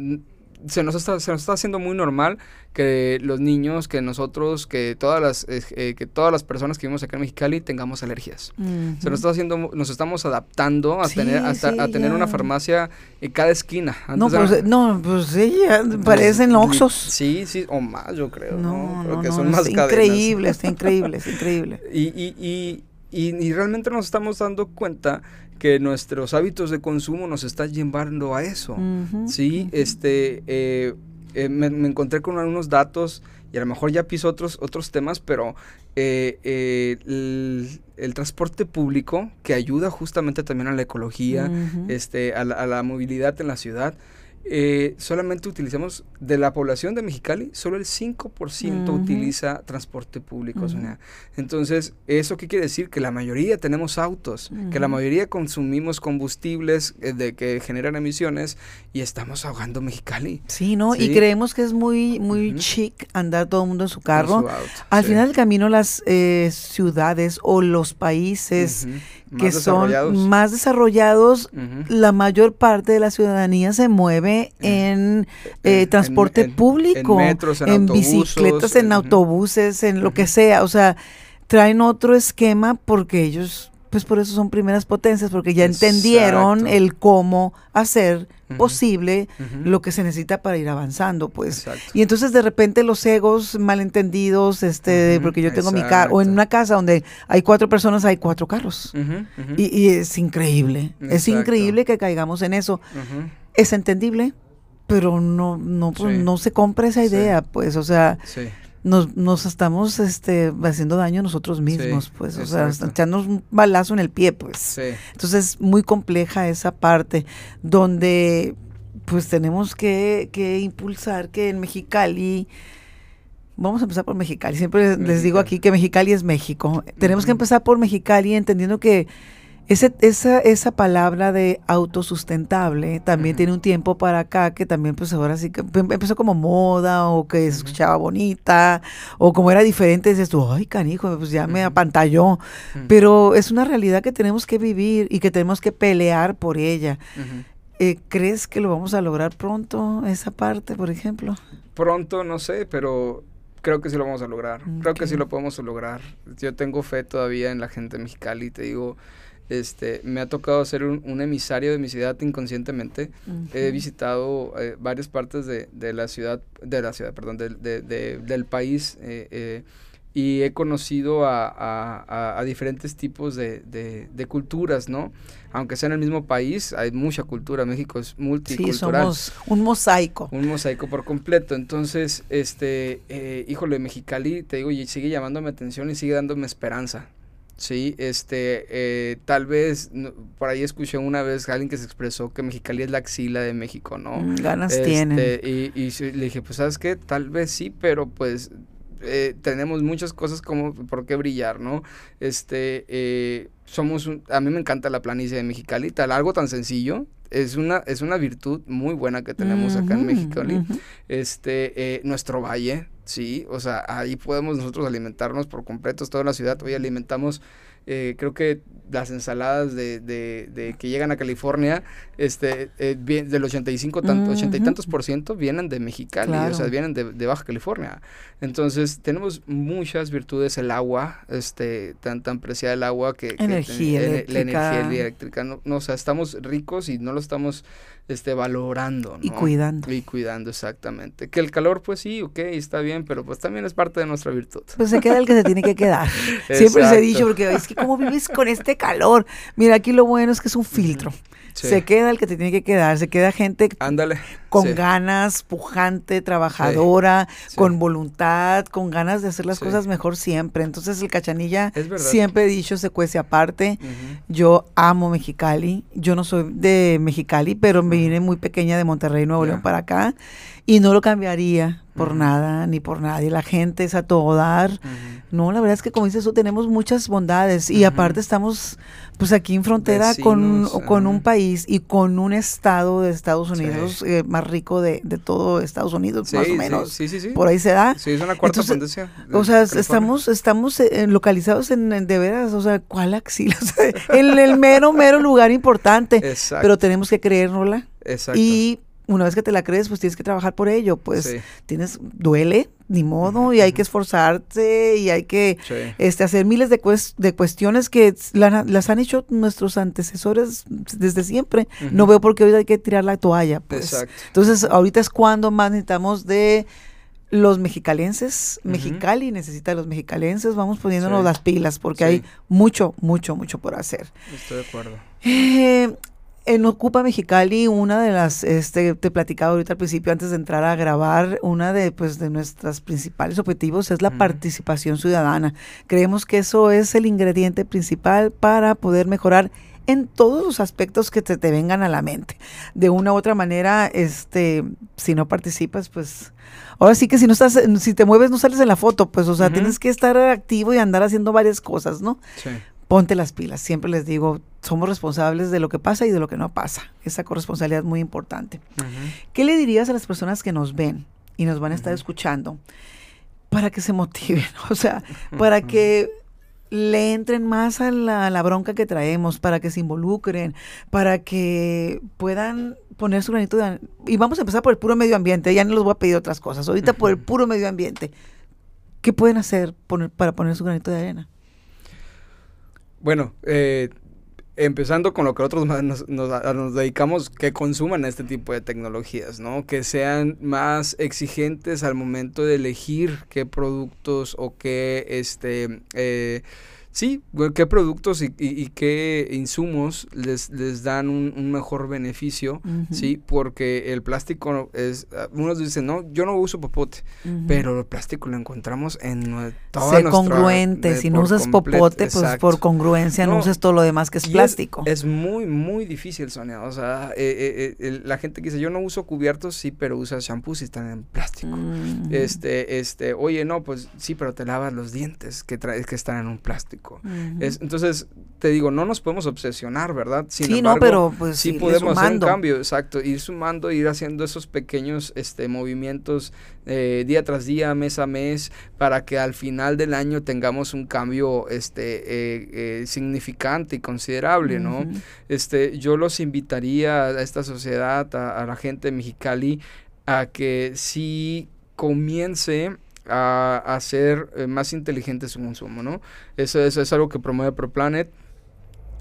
se nos está, se nos está haciendo muy normal que los niños, que nosotros, que todas las, eh, que todas las personas que vivimos acá en Mexicali tengamos alergias. Se nos está haciendo, nos estamos adaptando a tener, hasta, a tener una farmacia en cada esquina. no, pues, no, pues sí, pues, parecen oxos. Sí, sí, o más yo creo. No, no, no son más increíble, está increíble, es increíble. Y, y, y, y, realmente nos estamos dando cuenta que nuestros hábitos de consumo nos están llevando a eso. sí, este, eh, eh, me, encontré con algunos datos y a lo mejor ya piso otros, otros temas, pero eh, el, transporte público que ayuda justamente también a la ecología, este, a la, movilidad en la ciudad, eh, solamente utilizamos, de la población de Mexicali, solo el 5% utiliza transporte público. Entonces, ¿eso qué quiere decir? Que la mayoría tenemos autos, que la mayoría consumimos combustibles eh, de que generan emisiones y estamos ahogando Mexicali. Sí, ¿no? Y creemos que es muy, muy chic andar todo el mundo en su carro. Al final del camino, las eh, ciudades o los países que son más desarrollados, la mayor parte de la ciudadanía se mueve en, eh, transporte público, en, bicicletas, en autobuses, en lo que sea. O sea, traen otro esquema porque ellos, pues por eso son primeras potencias, porque ya entendieron el cómo hacer posible lo que se necesita para ir avanzando, pues. Y entonces de repente los egos malentendidos, este, porque yo tengo mi carro, o en una casa donde hay cuatro personas, hay cuatro carros. Y, es increíble, es increíble que caigamos en eso. Es entendible, pero no, no, pues, no se compra esa idea, pues, o sea nos, nos estamos este, haciendo daño a nosotros mismos, pues, o sea, echarnos un balazo en el pie, pues. Entonces, muy compleja esa parte, donde pues tenemos que, que impulsar que en Mexicali, vamos a empezar por Mexicali, siempre les digo aquí que Mexicali es México, tenemos que empezar por Mexicali entendiendo que ese, esa, esa palabra de autosustentable también tiene un tiempo para acá que también pues ahora sí que em, empezó como moda o que se escuchaba bonita o como era diferente, dices tú, ay canijo, pues ya me apantalló. Pero es una realidad que tenemos que vivir y que tenemos que pelear por ella. Eh, ¿Crees que lo vamos a lograr pronto, esa parte, por ejemplo? Pronto, no sé, pero creo que sí lo vamos a lograr. Creo que sí lo podemos lograr. Yo tengo fe todavía en la gente mexicana y te digo Este, me ha tocado ser un, emisario de mi ciudad inconscientemente. He visitado eh, varias partes de, de, la ciudad, de la ciudad, perdón, de, de, del país eh, eh, y he conocido a, a, diferentes tipos de, culturas, ¿no? Aunque sea en el mismo país, hay mucha cultura. México es multicultural. Sí, somos un mosaico. Un mosaico por completo. Entonces, este, híjole, Mexicali, te digo, sigue llamándome atención y sigue dándome esperanza. Sí, este, eh, tal vez, por ahí escuché una vez a alguien que se expresó que Mexicali es la axila de México, ¿no? Mm, ganas este, tiene. Y, y le dije, pues, ¿sabes qué? Tal vez sí, pero pues eh, tenemos muchas cosas como por qué brillar, ¿no? Este, eh, somos, a mí me encanta la planicie de Mexicali, tal, algo tan sencillo, es una, es una virtud muy buena que tenemos acá en Mexicali. Este, eh, nuestro valle, sí, o sea, ahí podemos nosotros alimentarnos por completo, toda la ciudad, hoy alimentamos eh, creo que las ensaladas de, de, de, que llegan a California, este, eh, del 85, tanto, 80 y tantos por ciento vienen de Mexicali, o sea, vienen de, de, Baja California. Entonces, tenemos muchas virtudes, el agua, este, tan, tan preciada el agua que... Energía eléctrica. La energía eléctrica, no, no, o sea, estamos ricos y no lo estamos este, valorando. Y cuidando. Y cuidando, exactamente. Que el calor, pues sí, ok, está bien, pero pues también es parte de nuestra virtud. Pues se queda el que se tiene que quedar. Siempre se he dicho, porque es que cómo vives con este calor. Mira, aquí lo bueno es que es un filtro. Se queda el que te tiene que quedar, se queda gente Ándale. Con ganas, pujante, trabajadora, con voluntad, con ganas de hacer las cosas mejor siempre. Entonces el cachanilla, siempre he dicho, se cuece aparte. Yo amo Mexicali, yo no soy de Mexicali, pero me vine muy pequeña de Monterrey, Nuevo León para acá y no lo cambiaría por nada ni por nadie. La gente es a todo dar. No, la verdad es que como dices tú, tenemos muchas bondades y aparte estamos pues aquí en frontera con, con un país y con un estado de Estados Unidos eh, más rico de, de, todo Estados Unidos, más o menos. Sí, sí, sí. Por ahí se da. Sí, es una cuarta potencia. O sea, estamos, estamos eh, localizados en, de veras, o sea, ¿cuál axila? en el mero, mero lugar importante. Exacto. Pero tenemos que creérnosla. Exacto. Y una vez que te la crees, pues tienes que trabajar por ello, pues tienes, duele, ni modo, y hay que esforzarse y hay que este, hacer miles de, de cuestiones que las han hecho nuestros antecesores desde siempre. No veo por qué hoy hay que tirar la toalla. Pues. Entonces, ahorita es cuando más necesitamos de los mexicalenses, Mexicali necesita de los mexicalenses, vamos poniéndonos las pilas porque hay mucho, mucho, mucho por hacer. Estoy de acuerdo. Eh, en Ocupa Mexicali, una de las, este, te platicaba ahorita al principio, antes de entrar a grabar, una de, pues, de nuestros principales objetivos es la participación ciudadana. Creemos que eso es el ingrediente principal para poder mejorar en todos los aspectos que te, te vengan a la mente. De una u otra manera, este, si no participas, pues, ahora sí que si no estás, si te mueves no sales en la foto, pues, o sea, tienes que estar activo y andar haciendo varias cosas, ¿no? Sí ponte las pilas. Siempre les digo, somos responsables de lo que pasa y de lo que no pasa. Esa corresponsabilidad es muy importante. ¿Qué le dirías a las personas que nos ven y nos van a estar escuchando para que se motiven? O sea, para que le entren más a la, bronca que traemos, para que se involucren, para que puedan poner su granito de... Y vamos a empezar por el puro medio ambiente, ya no les voy a pedir otras cosas, ahorita por el puro medio ambiente. ¿Qué pueden hacer para poner su granito de arena? Bueno, eh, empezando con lo que nosotros nos, nos, dedicamos, que consuman este tipo de tecnologías, ¿no? Que sean más exigentes al momento de elegir qué productos o qué, este, eh, Sí, qué productos y, qué insumos les, les dan un, mejor beneficio, ¿sí? Porque el plástico es, ah, unos dicen, no, yo no uso popote, pero el plástico lo encontramos en toda Sé congruente, si no usas popote, pues por congruencia no, uses todo lo demás que es plástico. Es, muy, muy difícil, Sonia, o sea, eh, eh, eh, la gente que dice, yo no uso cubiertos, sí, pero usas shampoo si están en plástico. Este, este, oye, no, pues sí, pero te lavas los dientes que, traes que están en un plástico es, entonces, te digo, no nos podemos obsesionar, ¿verdad? sí, no, pero pues sí podemos hacer un cambio, exacto, ir sumando, ir haciendo esos pequeños este, movimientos eh, día tras día, mes a mes, para que al final del año tengamos un cambio este, eh, eh, significante y considerable, ¿no? este, yo los invitaría a esta sociedad, a, a la gente de Mexicali, a que sí comience a, a ser eh, más inteligente su consumo, ¿no? Eso, eso, es algo que promueve ProPlanet.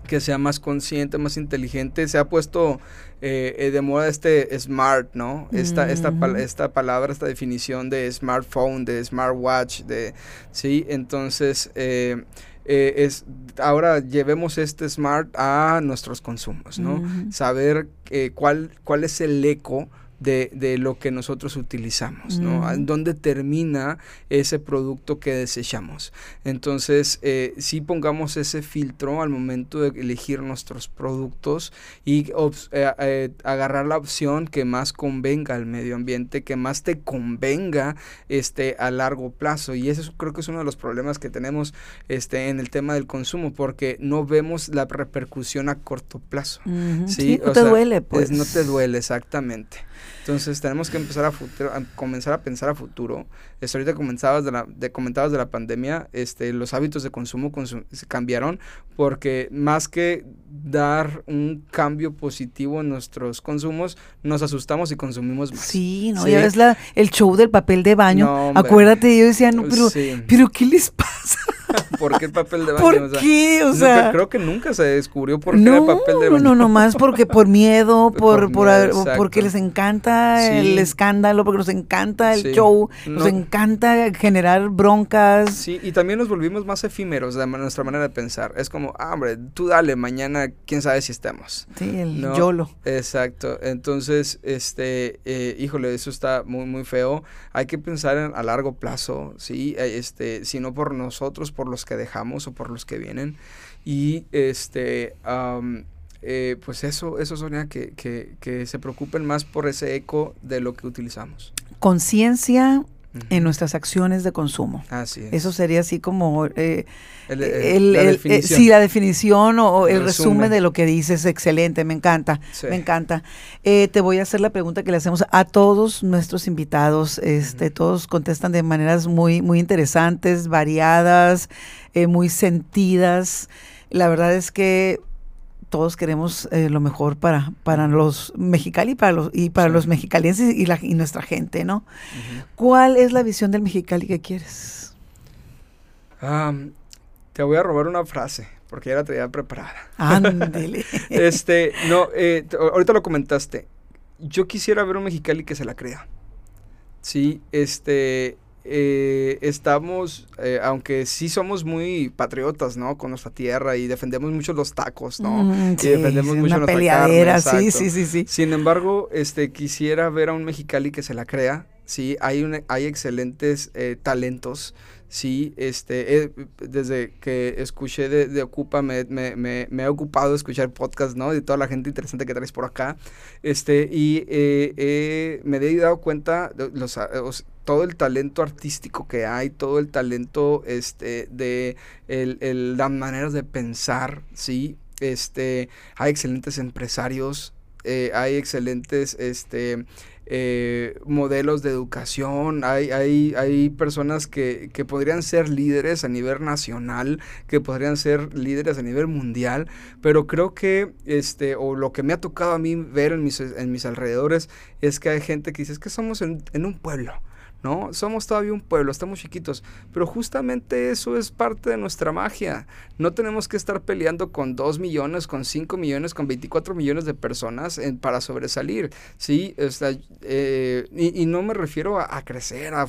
que sea más consciente, más inteligente. Se ha puesto eh, eh, de moda este smart, ¿no? Esta, esta, esta palabra, esta definición de smartphone, de smartwatch, de, ¿sí? Entonces, eh, es, ahora llevemos este smart a nuestros consumos, ¿no? Saber cuál, cuál es el eco de, de, lo que nosotros utilizamos, ¿no? ¿Dónde termina ese producto que desechamos? Entonces, eh, sí pongamos ese filtro al momento de elegir nuestros productos y eh, eh, agarrar la opción que más convenga al medio ambiente, que más te convenga este, a largo plazo. Y eso creo que es uno de los problemas que tenemos este, en el tema del consumo, porque no vemos la repercusión a corto plazo. ¿sí? no te duele, pues. No te duele, exactamente. Entonces tenemos que empezar a, futuro, a comenzar a pensar a futuro. Este, ahorita comenzabas de la, de, comentabas de la pandemia, este, los hábitos de consumo cambiaron porque más que dar un cambio positivo en nuestros consumos, nos asustamos y consumimos más. Sí, no, ya ves la, el show del papel de baño. Acuérdate, yo decía, no, pero, pero ¿qué les pasa? ¿Por qué el papel de baño? ¿Por qué? O sea, creo que nunca se descubrió por qué el papel de baño. No, no, más porque por miedo, por, por, porque les encanta el escándalo, porque nos encanta el show, nos encanta generar broncas. Sí, y también nos volvimos más efímeros de nuestra manera de pensar. Es como, ah, hombre, tú dale, mañana quién sabe si estemos. Sí, el YOLO. Exacto. Entonces, este, eh, híjole, eso está muy, muy feo. Hay que pensar a largo plazo, ¿sí? Eh, este, si no por nosotros, por los que dejamos o por los que vienen. Y este, eh, pues eso, eso Sonia, que, que, se preocupen más por ese eco de lo que utilizamos. Conciencia en nuestras acciones de consumo. Así Eso sería así como eh, el, la definición. sí, la definición o, el, resumen. de lo que dices. Excelente, me encanta, me encanta. Eh, te voy a hacer la pregunta que le hacemos a todos nuestros invitados. Este, Todos contestan de maneras muy, muy interesantes, variadas, eh, muy sentidas. La verdad es que todos queremos eh, lo mejor para, para los mexicali y para los, y para los mexicalienses y, la, y nuestra gente, ¿no? ¿Cuál es la visión del mexicali que quieres? te voy a robar una frase, porque ya la tenía preparada. Ándele. este, no, eh, ahorita lo comentaste. Yo quisiera ver un mexicali que se la crea. Sí, este, eh, estamos, eh, aunque sí somos muy patriotas, ¿no? Con nuestra tierra y defendemos mucho los tacos, ¿no? Mm, y defendemos mucho nuestra peleadera, sí, sí, sí, sí. Sin embargo, este, quisiera ver a un mexicali que se la crea, sí, hay, un, hay excelentes eh, talentos, sí, este, eh, desde que escuché de, de Ocupa me, me, me, me, he ocupado de escuchar podcast, ¿no? De toda la gente interesante que traes por acá, este, y me he dado cuenta, los, los todo el talento artístico que hay, todo el talento este, de el, las maneras de pensar, ¿sí? Este, hay excelentes empresarios, eh, hay excelentes este, eh, modelos de educación, hay, hay, hay personas que, que, podrían ser líderes a nivel nacional, que podrían ser líderes a nivel mundial, pero creo que, este, o lo que me ha tocado a mí ver en mis, en mis alrededores, es que hay gente que dice, es que somos en, en un pueblo, ¿no? Somos todavía un pueblo, estamos chiquitos, pero justamente eso es parte de nuestra magia. No tenemos que estar peleando con 2 millones, con 5 millones, con 24 millones de personas para sobresalir, ¿sí? Eh, y, no me refiero a, crecer, a,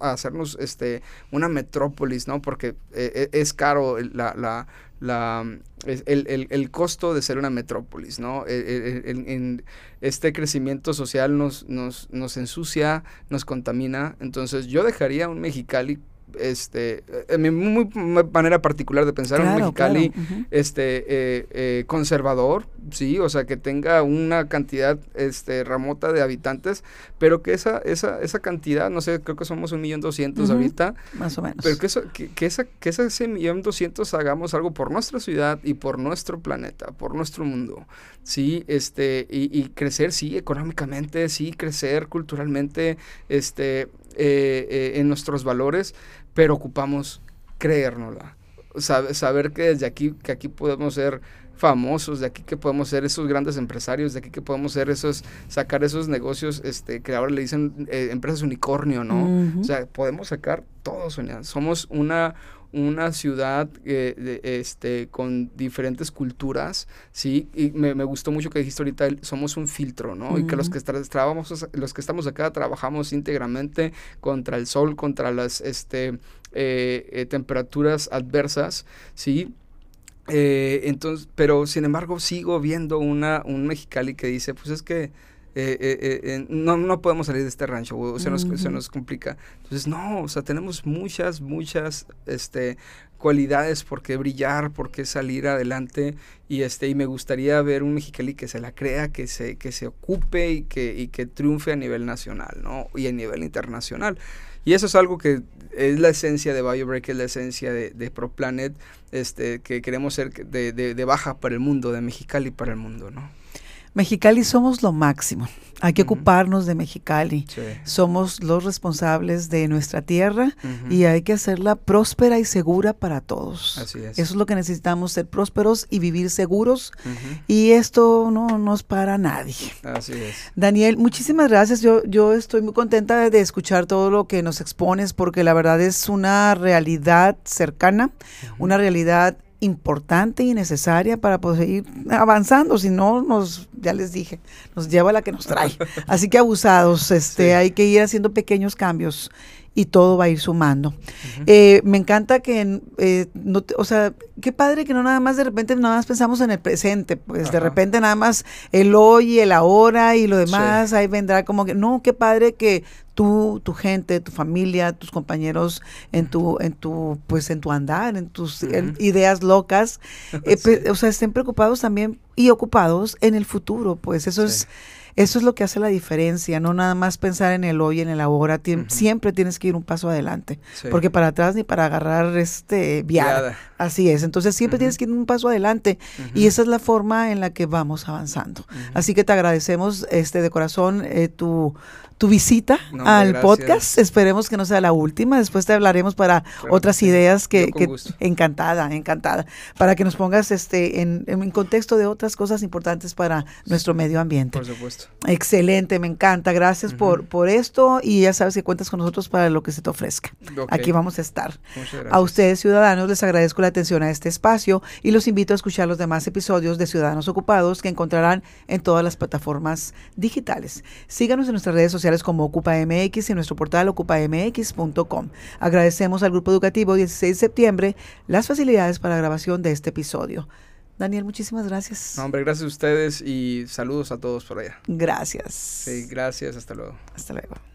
a, hacernos este, una metrópolis, ¿no? Porque eh, es caro la la, el, el, costo de ser una metrópolis, ¿no? en este crecimiento social nos, nos, nos ensucia, nos contamina, entonces yo dejaría un Mexicali este, en mi muy, manera particular de pensar, un Mexicali este, eh, eh, conservador, sí, o sea, que tenga una cantidad este, remota de habitantes, pero que esa, esa, esa cantidad, no sé, creo que somos un millón doscientos ahorita. Más o menos. Pero que, eso, que, que, esa, que ese millón doscientos hagamos algo por nuestra ciudad y por nuestro planeta, por nuestro mundo, sí, este, y, y crecer, sí, económicamente, sí, crecer culturalmente, este, eh, eh, en nuestros valores, pero ocupamos creérnosla. saber que desde aquí, que aquí podemos ser famosos, de aquí que podemos ser esos grandes empresarios, de aquí que podemos ser esos, sacar esos negocios, este, que ahora le dicen eh, empresas unicornio, ¿no? O sea, podemos sacar todo, Sonia. Somos una, una ciudad eh, este, con diferentes culturas, ¿sí? Y me, gustó mucho que dijiste ahorita, somos un filtro, ¿no? Y que los que, trabajamos, los que estamos acá trabajamos íntegramente contra el sol, contra las este, eh, eh, temperaturas adversas, ¿sí? entonces, pero sin embargo sigo viendo una, un Mexicali que dice, pues es que eh, eh, eh, no, no podemos salir de este rancho, o se, nos, se nos complica. Entonces, no, o sea, tenemos muchas, muchas este, cualidades por qué brillar, por qué salir adelante, y, este, y me gustaría ver un Mexicali que se la crea, que se, que se ocupe y que, y que triunfe a nivel nacional, ¿no? Y a nivel internacional. Y eso es algo que es la esencia de BioBreak, es la esencia de, de ProPlanet, este, que queremos ser de, de, de baja para el mundo, de Mexicali para el mundo, ¿no? Mexicali somos lo máximo. Hay que ocuparnos de Mexicali. Somos los responsables de nuestra tierra y hay que hacerla próspera y segura para todos. Así es. Eso es lo que necesitamos, ser prósperos y vivir seguros. Y esto no nos para nadie. Así es. Daniel, muchísimas gracias. Yo, yo estoy muy contenta de escuchar todo lo que nos expones porque la verdad es una realidad cercana, una realidad importante y necesaria para poder ir avanzando, si no nos, ya les dije, nos lleva la que nos trae. Así que abusados, este, hay que ir haciendo pequeños cambios y todo va a ir sumando. Eh, me encanta que, eh, no o sea, qué padre que no nada más de repente nada más pensamos en el presente, pues de repente nada más el hoy el ahora y lo demás, ahí vendrá como que, no, qué padre que tú, tu gente, tu familia, tus compañeros en tu, en tu, pues en tu andar, en tus ideas locas, eh, o sea, estén preocupados también y ocupados en el futuro, pues eso es eso es lo que hace la diferencia, no nada más pensar en el hoy, en el ahora. Siempre tienes que ir un paso adelante, porque para atrás ni para agarrar este viada. Así es, entonces siempre tienes que ir un paso adelante y esa es la forma en la que vamos avanzando. Así que te agradecemos este de corazón eh, tu tu visita al podcast. Esperemos que no sea la última. Después te hablaremos para otras ideas que, encantada, encantada, para que nos pongas este en, en, contexto de otras cosas importantes para nuestro medio ambiente. Por supuesto. Excelente, me encanta. Gracias por, por esto y ya sabes que cuentas con nosotros para lo que se te ofrezca. Aquí vamos a estar. A ustedes, ciudadanos, les agradezco la atención a este espacio y los invito a escuchar los demás episodios de Ciudadanos Ocupados que encontrarán en todas las plataformas digitales. Síganos en nuestras redes sociales como OcupaMX y en nuestro portal ocupamx.com. Agradecemos al Grupo Educativo 16 de septiembre las facilidades para la grabación de este episodio. Daniel, muchísimas gracias. hombre, gracias a ustedes y saludos a todos por allá. Gracias. Sí, gracias. Hasta luego. Hasta luego.